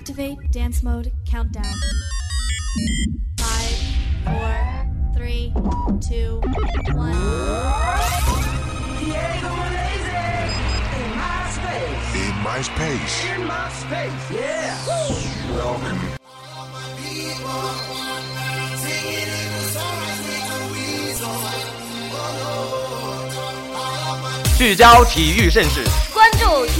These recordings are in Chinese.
Activate dance mode countdown. Five, four, three, two, one. Diego Malaysia in my space. In my space. In my space, yeah. Welcome. 聚焦体育盛事，关注体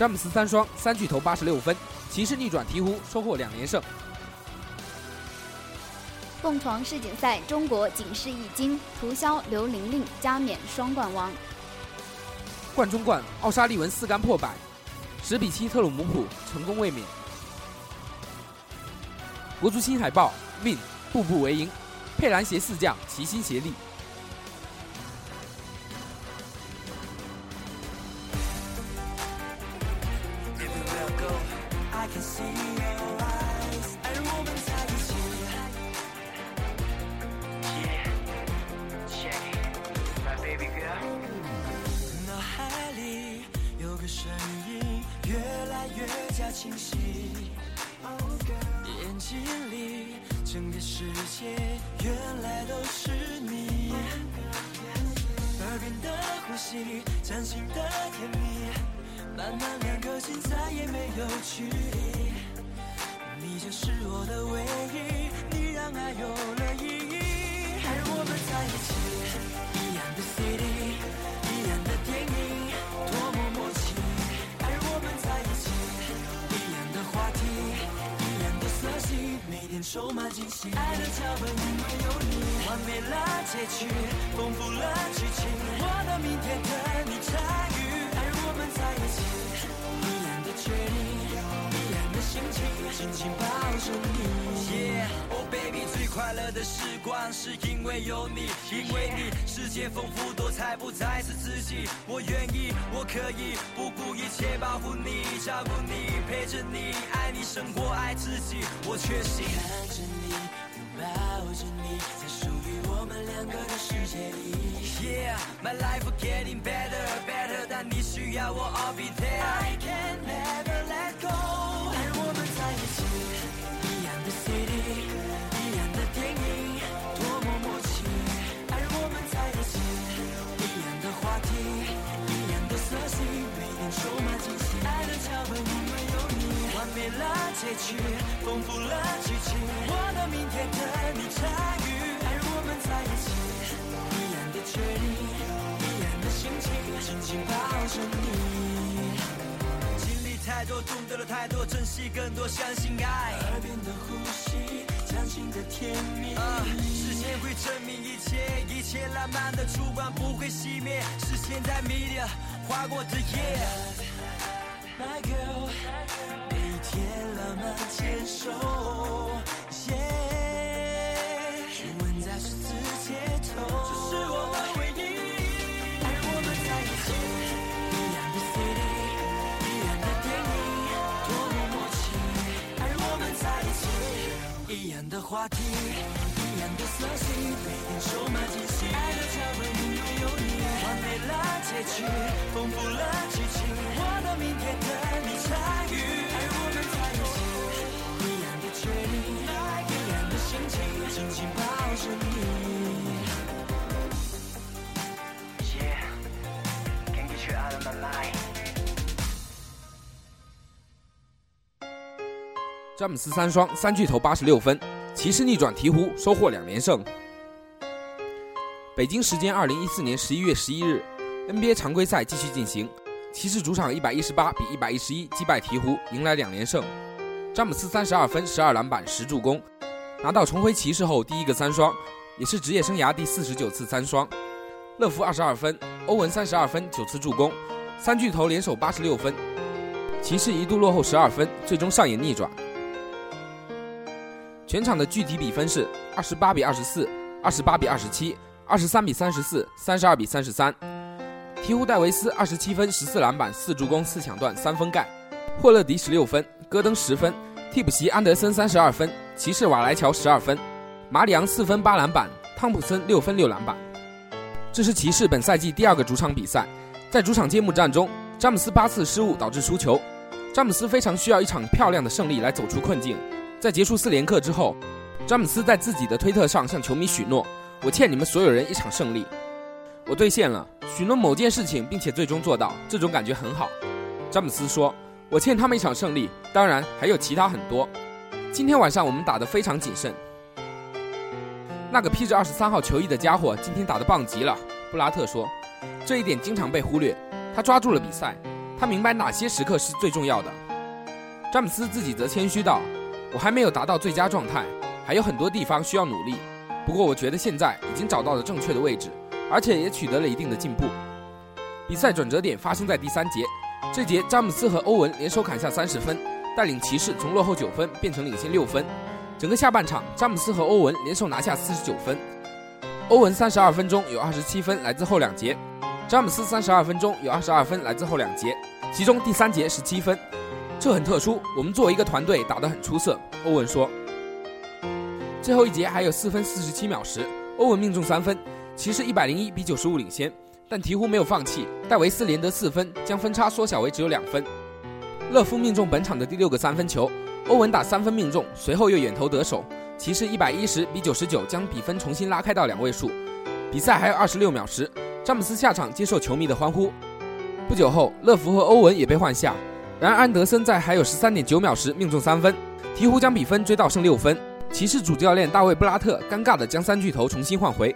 詹姆斯三双三巨头八十六分，骑士逆转鹈鹕收获两连胜。蹦床世锦赛，中国仅是一金，涂枭刘玲玲加冕双冠王。冠中冠，奥沙利文四杆破百，十比七特鲁姆普成功卫冕。国足新海报，win 步步为营，佩兰携四将齐心协力。眼睛里整个世界原来都是你，耳边的呼吸，掌心的甜蜜，慢慢两颗心再也没有距离，你就是我的唯一，你让爱有了意义，而我们在一起，一样的 city，充满惊喜，爱的脚本因为有你，完美了结局，丰富了剧情，我的明天等你参与，而我们在一起，一样的决定，心情，紧紧抱着你。Yeah, oh baby，最快乐的时光是因为有你，因为你，世界丰富多彩，不再是自己。我愿意，我可以不顾一切保护你，照顾你，陪着你，爱你，生活爱自己。我确信。看着你，拥抱着你，在属于我们两个的世界里。Yeah，my life getting better better，但你需要我，I'll be there。结局，丰富了剧情。我的明天等你参与，而我们在一起，一样的决定，一样的心情，紧紧抱着你。经历太多，懂得了太多，珍惜更多，相信爱。耳边的呼吸，掌心的甜蜜。时间会证明一切，一切浪漫的烛光不会熄灭，是现在迷的划过的夜。My girl，每天浪漫牵手。吻在十字街头，这是我的回忆。而我们在一起，一样的 city，一样的电影，多么默契。而我们在一起，一样的话题，一样的色系，每天充满惊喜。爱的脚本因为有你，完美了结局，丰富了詹姆斯三双三巨头八十六分，骑士逆转鹈鹕收获两连胜。北京时间二零一四年十一月十一日，NBA 常规赛继续进行，骑士主场一百一十八比一百一十一击败鹈鹕，迎来两连胜。詹姆斯三十二分、十二篮板、十助攻，拿到重回骑士后第一个三双，也是职业生涯第四十九次三双。乐福二十二分，欧文三十二分、九次助攻，三巨头联手八十六分。骑士一度落后十二分，最终上演逆转。全场的具体比分是二十八比二十四、二十八比二十七、二十三比三十四、三十二比三十三。鹈鹕戴维斯二十七分、十四篮板、四助攻、四抢断、三分盖；霍勒迪十六分，戈登十分，替补席安德森三十二分，骑士瓦莱乔十二分，马里昂四分八篮板，汤普森六分六篮板。这是骑士本赛季第二个主场比赛，在主场揭幕战中，詹姆斯八次失误导致输球。詹姆斯非常需要一场漂亮的胜利来走出困境。在结束四连客之后，詹姆斯在自己的推特上向球迷许诺：“我欠你们所有人一场胜利。”我兑现了许诺某件事情，并且最终做到，这种感觉很好。詹姆斯说：“我欠他们一场胜利，当然还有其他很多。今天晚上我们打得非常谨慎。那个披着二十三号球衣的家伙今天打得棒极了。”布拉特说：“这一点经常被忽略。他抓住了比赛，他明白哪些时刻是最重要的。”詹姆斯自己则谦虚道：“我还没有达到最佳状态，还有很多地方需要努力。不过我觉得现在已经找到了正确的位置。”而且也取得了一定的进步。比赛转折点发生在第三节，这节詹姆斯和欧文联手砍下三十分，带领骑士从落后九分变成领先六分。整个下半场，詹姆斯和欧文联手拿下四十九分。欧文三十二分钟有二十七分来自后两节，詹姆斯三十二分钟有二十二分来自后两节，其中第三节十七分。这很特殊，我们作为一个团队打得很出色。欧文说。最后一节还有四分四十七秒时，欧文命中三分。骑士一百零一比九十五领先，但鹈鹕没有放弃，戴维斯连得四分，将分差缩小为只有两分。勒夫命中本场的第六个三分球，欧文打三分命中，随后又远投得手。骑士一百一十比九十九将比分重新拉开到两位数。比赛还有二十六秒时，詹姆斯下场接受球迷的欢呼。不久后，勒夫和欧文也被换下，然而安德森在还有十三点九秒时命中三分，鹈鹕将比分追到剩六分。骑士主教练大卫布拉特尴尬地将三巨头重新换回。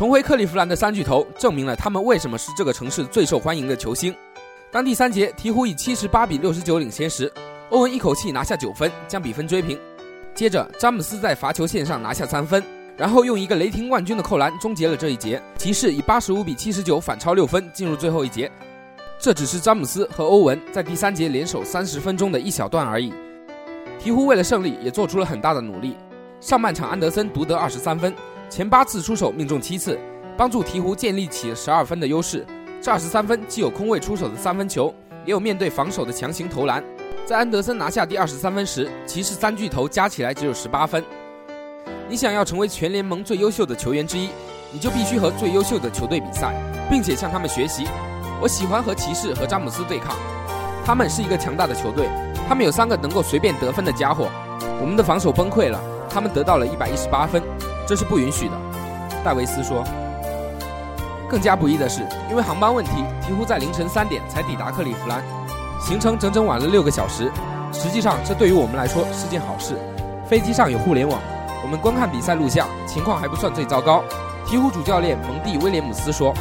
重回克利夫兰的三巨头，证明了他们为什么是这个城市最受欢迎的球星。当第三节鹈鹕以七十八比六十九领先时，欧文一口气拿下九分，将比分追平。接着，詹姆斯在罚球线上拿下三分，然后用一个雷霆万钧的扣篮终结了这一节。骑士以八十五比七十九反超六分，进入最后一节。这只是詹姆斯和欧文在第三节联手三十分钟的一小段而已。鹈鹕为了胜利也做出了很大的努力。上半场，安德森独得二十三分。前八次出手命中七次，帮助鹈鹕建立起十二分的优势。这二十三分既有空位出手的三分球，也有面对防守的强行投篮。在安德森拿下第二十三分时，骑士三巨头加起来只有十八分。你想要成为全联盟最优秀的球员之一，你就必须和最优秀的球队比赛，并且向他们学习。我喜欢和骑士和詹姆斯对抗，他们是一个强大的球队，他们有三个能够随便得分的家伙。我们的防守崩溃了，他们得到了一百一十八分。这是不允许的，戴维斯说。更加不易的是，因为航班问题，鹈鹕在凌晨三点才抵达克利夫兰，行程整整晚了六个小时。实际上，这对于我们来说是件好事。飞机上有互联网，我们观看比赛录像，情况还不算最糟糕。鹈鹕主教练蒙蒂威廉姆斯说。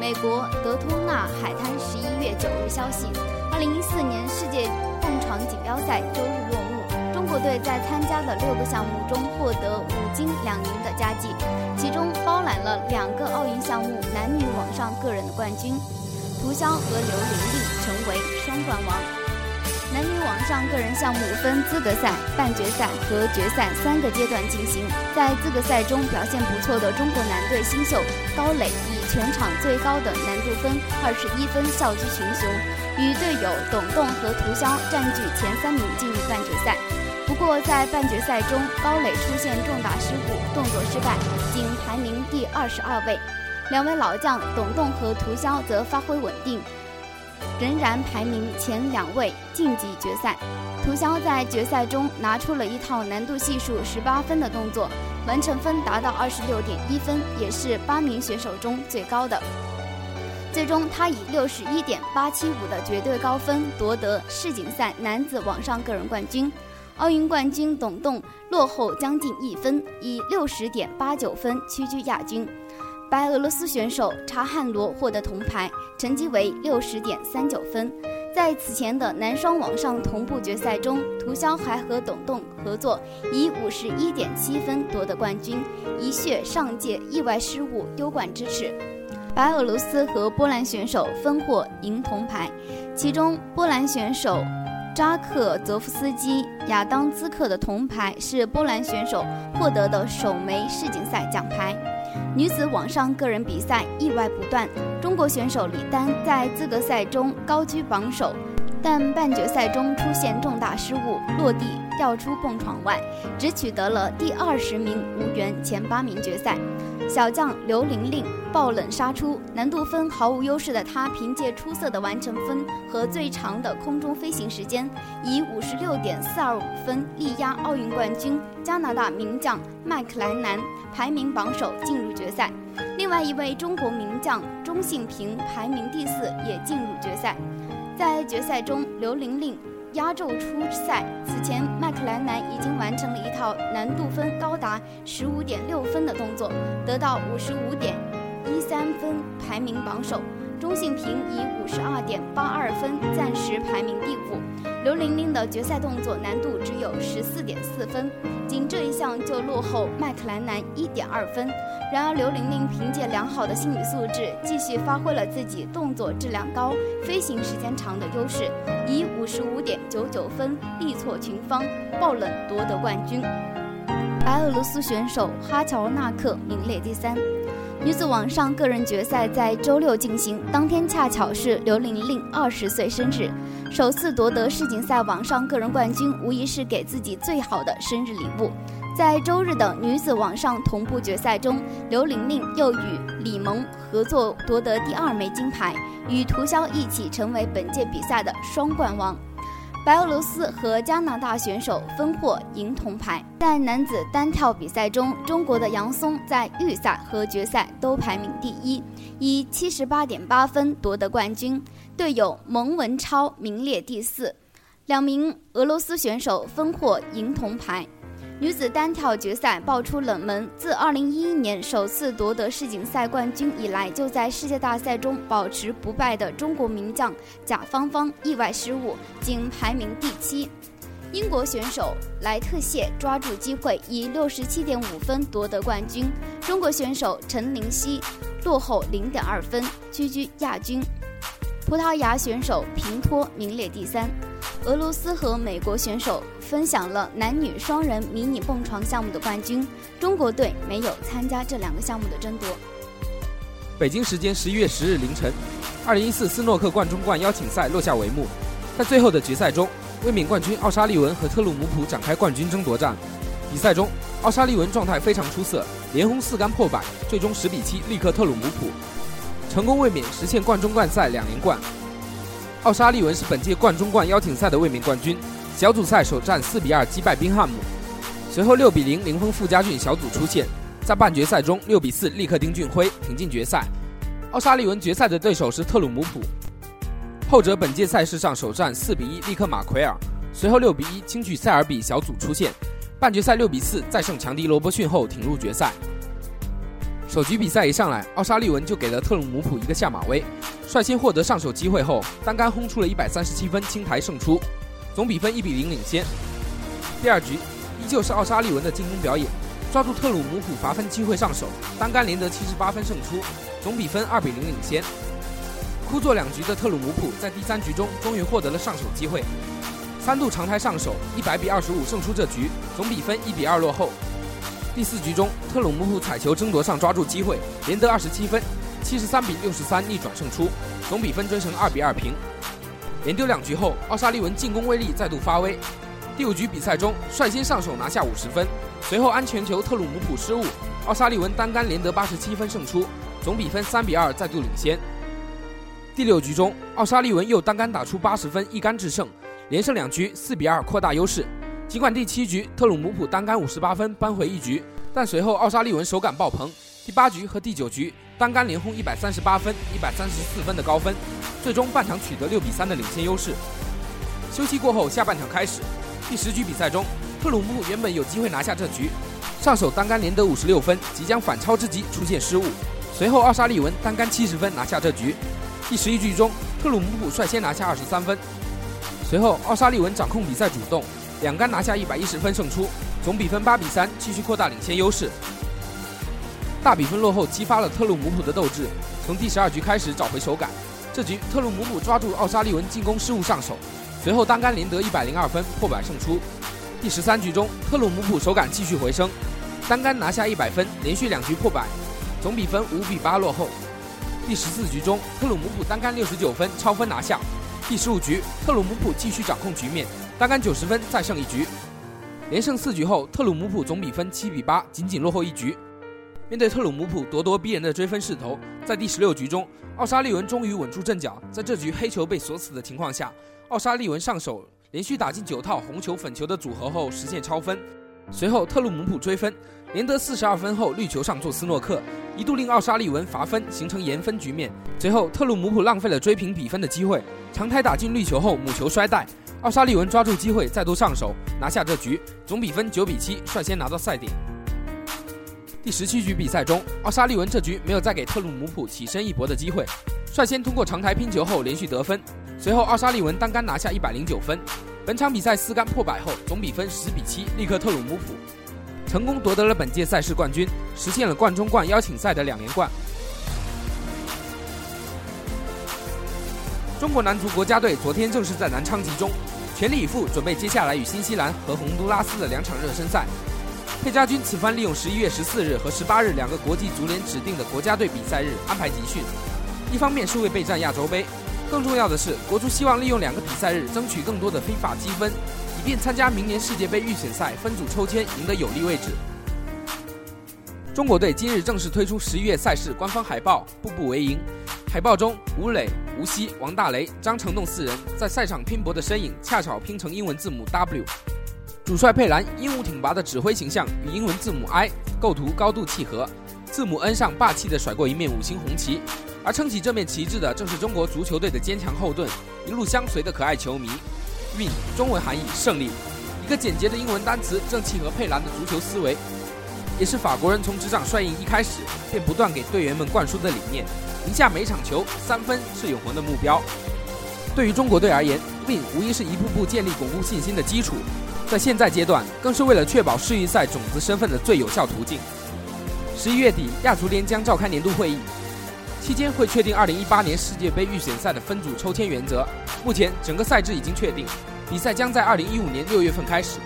美国德通纳海滩十一月九日消息：二零一四年世界蹦床锦标赛周日队在参加的六个项目中获得五金两银的佳绩，其中包揽了两个奥运项目男女网上个人的冠军，涂潇和刘玲玲成为双冠王。男女网上个人项目分资格赛、半决赛和决赛三个阶段进行。在资格赛中表现不错的中国男队新秀高磊以全场最高的难度分二十一分笑居群雄，与队友董栋和涂潇占据前三名进入半决赛。不过，在半决赛中，高磊出现重大失误，动作失败，仅排名第二十二位。两位老将董栋和涂潇则发挥稳定，仍然排名前两位，晋级决赛。涂潇在决赛中拿出了一套难度系数十八分的动作，完成分达到二十六点一分，也是八名选手中最高的。最终，他以六十一点八七五的绝对高分夺得世锦赛男子网上个人冠军。奥运冠军董栋落后将近一分，以六十点八九分屈居亚军。白俄罗斯选手查汉罗获得铜牌，成绩为六十点三九分。在此前的男双网上同步决赛中，涂潇还和董栋合作，以五十一点七分夺得冠军，一血上届意外失误丢冠之耻。白俄罗斯和波兰选手分获银铜牌，其中波兰选手。扎克泽夫斯基、亚当兹克的铜牌是波兰选手获得的首枚世锦赛奖牌。女子网上个人比赛意外不断，中国选手李丹在资格赛中高居榜首，但半决赛中出现重大失误，落地掉出蹦床外，只取得了第二十名，无缘前八名决赛。小将刘玲玲爆冷杀出，难度分毫无优势的他，凭借出色的完成分和最长的空中飞行时间，以五十六点四二五分力压奥运冠军加拿大名将麦克莱南，排名榜首进入决赛。另外一位中国名将钟信平排名第四，也进入决赛。在决赛中，刘玲玲。压轴出赛。此前，麦克莱南已经完成了一套难度分高达十五点六分的动作，得到五十五点一三分，排名榜首。钟信平以五十二点八二分暂时排名第五。刘玲玲的决赛动作难度只有十四点四分，仅这一项就落后麦克莱南一点二分。然而，刘玲玲凭借良好的心理素质，继续发挥了自己动作质量高、飞行时间长的优势，以五十五点九九分力挫群芳，爆冷夺得冠军。白俄罗斯选手哈乔纳克名列第三。女子网上个人决赛在周六进行，当天恰巧是刘玲玲二十岁生日，首次夺得世锦赛网上个人冠军，无疑是给自己最好的生日礼物。在周日的女子网上同步决赛中，刘玲玲又与李萌合作夺得第二枚金牌，与涂潇一起成为本届比赛的双冠王。白俄罗斯和加拿大选手分获银铜牌。在男子单跳比赛中，中国的杨松在预赛和决赛都排名第一，以七十八点八分夺得冠军。队友蒙文超名列第四。两名俄罗斯选手分获银铜牌。女子单跳决赛爆出冷门，自2011年首次夺得世锦赛冠军以来，就在世界大赛中保持不败的中国名将贾芳芳意外失误，仅排名第七。英国选手莱特谢抓住机会，以67.5分夺得冠军。中国选手陈林夕落后0.2分，屈居亚军。葡萄牙选手平托名列第三。俄罗斯和美国选手分享了男女双人迷你蹦床项目的冠军，中国队没有参加这两个项目的争夺。北京时间十一月十日凌晨，二零一四斯诺克冠中冠邀请赛落下帷幕，在最后的决赛中，卫冕冠军奥沙利文和特鲁姆普展开冠军争夺战。比赛中，奥沙利文状态非常出色，连轰四杆破百，最终十比七力克特鲁姆普，成功卫冕，实现冠中冠赛两连冠。奥沙利文是本届冠中冠邀请赛的卫冕冠军，小组赛首战四比二击败宾汉姆，随后六比零零封傅家俊，小组出线，在半决赛中六比四力克丁俊晖，挺进决赛。奥沙利文决赛的对手是特鲁姆普，后者本届赛事上首战四比一力克马奎尔，随后六比一轻取塞尔比，小组出线，半决赛六比四再胜强敌罗伯逊后挺入决赛。首局比赛一上来，奥沙利文就给了特鲁姆普一个下马威，率先获得上手机会后，单杆轰出了一百三十七分，清台胜出，总比分一比零领先。第二局依旧是奥沙利文的进攻表演，抓住特鲁姆普罚分机会上手，单杆连得七十八分胜出，总比分二比零领先。枯坐两局的特鲁姆普在第三局中终于获得了上手机会，三度长台上手，一百比二十五胜出这局，总比分一比二落后。第四局中，特鲁姆普彩球争夺上抓住机会，连得二十七分，七十三比六十三逆转胜出，总比分追成二比二平。连丢两局后，奥沙利文进攻威力再度发威。第五局比赛中，率先上手拿下五十分，随后安全球特鲁姆普失误，奥沙利文单杆连得八十七分胜出，总比分三比二再度领先。第六局中，奥沙利文又单杆打出八十分，一杆制胜，连胜两局，四比二扩大优势。尽管第七局特鲁姆普单杆五十八分扳回一局，但随后奥沙利文手感爆棚。第八局和第九局单杆连轰一百三十八分、一百三十四分的高分，最终半场取得六比三的领先优势。休息过后，下半场开始。第十局比赛中，特鲁姆普原本有机会拿下这局，上手单杆连得五十六分，即将反超之际出现失误。随后奥沙利文单杆七十分拿下这局。第十一局中，特鲁姆普率先拿下二十三分，随后奥沙利文掌控比赛主动。两杆拿下一百一十分胜出，总比分八比三，继续扩大领先优势。大比分落后激发了特鲁姆普的斗志，从第十二局开始找回手感。这局特鲁姆普抓住奥沙利文进攻失误上手，随后单杆连得一百零二分，破百胜出。第十三局中，特鲁姆普手感继续回升，单杆拿下一百分，连续两局破百，总比分五比八落后。第十四局中，特鲁姆普单杆六十九分，超分拿下。第十五局，特鲁姆普继续掌控局面，单杆九十分，再胜一局。连胜四局后，特鲁姆普总比分七比八，仅仅落后一局。面对特鲁姆普咄咄逼人的追分势头，在第十六局中，奥沙利文终于稳住阵脚。在这局黑球被锁死的情况下，奥沙利文上手连续打进九套红球粉球的组合后实现超分。随后特鲁姆普追分，连得四十二分后绿球上做斯诺克，一度令奥沙利文罚分，形成延分局面。随后特鲁姆普浪费了追平比分的机会，长台打进绿球后母球摔带，奥沙利文抓住机会再度上手拿下这局，总比分九比七，率先拿到赛点。第十七局比赛中，奥沙利文这局没有再给特鲁姆普起身一搏的机会，率先通过长台拼球后连续得分。随后奥沙利文单杆拿下一百零九分。本场比赛四杆破百后，总比分十比七，力克特鲁姆普，成功夺得了本届赛事冠军，实现了冠中冠邀请赛的两连冠。中国男足国家队昨天正式在南昌集中，全力以赴准备接下来与新西兰和洪都拉斯的两场热身赛。佩家军此番利用十一月十四日和十八日两个国际足联指定的国家队比赛日安排集训，一方面是为备战亚洲杯，更重要的是国足希望利用两个比赛日争取更多的非法积分，以便参加明年世界杯预选赛分组抽签赢得有利位置。中国队今日正式推出十一月赛事官方海报，步步为营。海报中，吴磊、吴曦、王大雷、张成栋四人在赛场拼搏的身影，恰巧拼成英文字母 W。主帅佩兰英武挺拔的指挥形象与英文字母 I 构图高度契合，字母 N 上霸气地甩过一面五星红旗，而撑起这面旗帜的正是中国足球队的坚强后盾，一路相随的可爱球迷。Win 中文含义胜利，一个简洁的英文单词，正契合佩兰的足球思维，也是法国人从执掌帅印一开始便不断给队员们灌输的理念。赢下每场球，三分是永恒的目标。对于中国队而言，Win 无疑是一步步建立巩固信心的基础，在现在阶段，更是为了确保世预赛种子身份的最有效途径。十一月底，亚足联将召开年度会议，期间会确定二零一八年世界杯预选赛的分组抽签原则。目前，整个赛制已经确定，比赛将在二零一五年六月份开始。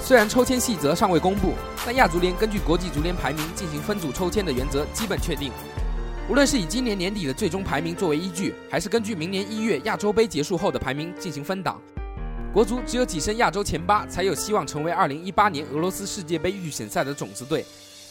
虽然抽签细则尚未公布，但亚足联根据国际足联排名进行分组抽签的原则基本确定。无论是以今年年底的最终排名作为依据，还是根据明年一月亚洲杯结束后的排名进行分档，国足只有跻身亚洲前八，才有希望成为2018年俄罗斯世界杯预选赛的种子队。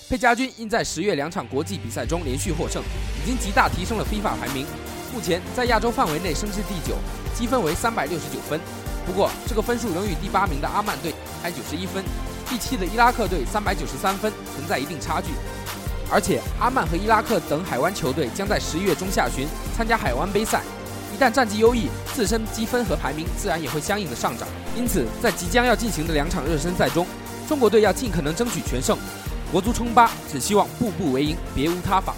佩家军因在十月两场国际比赛中连续获胜，已经极大提升了 FIFA 排名，目前在亚洲范围内升至第九，积分为三百六十九分。不过，这个分数仍与第八名的阿曼队还九十一分，第七的伊拉克队三百九十三分存在一定差距。而且，阿曼和伊拉克等海湾球队将在十一月中下旬参加海湾杯赛，但战绩优异，自身积分和排名自然也会相应的上涨。因此，在即将要进行的两场热身赛中，中国队要尽可能争取全胜。国足冲八，只希望步步为营，别无他法。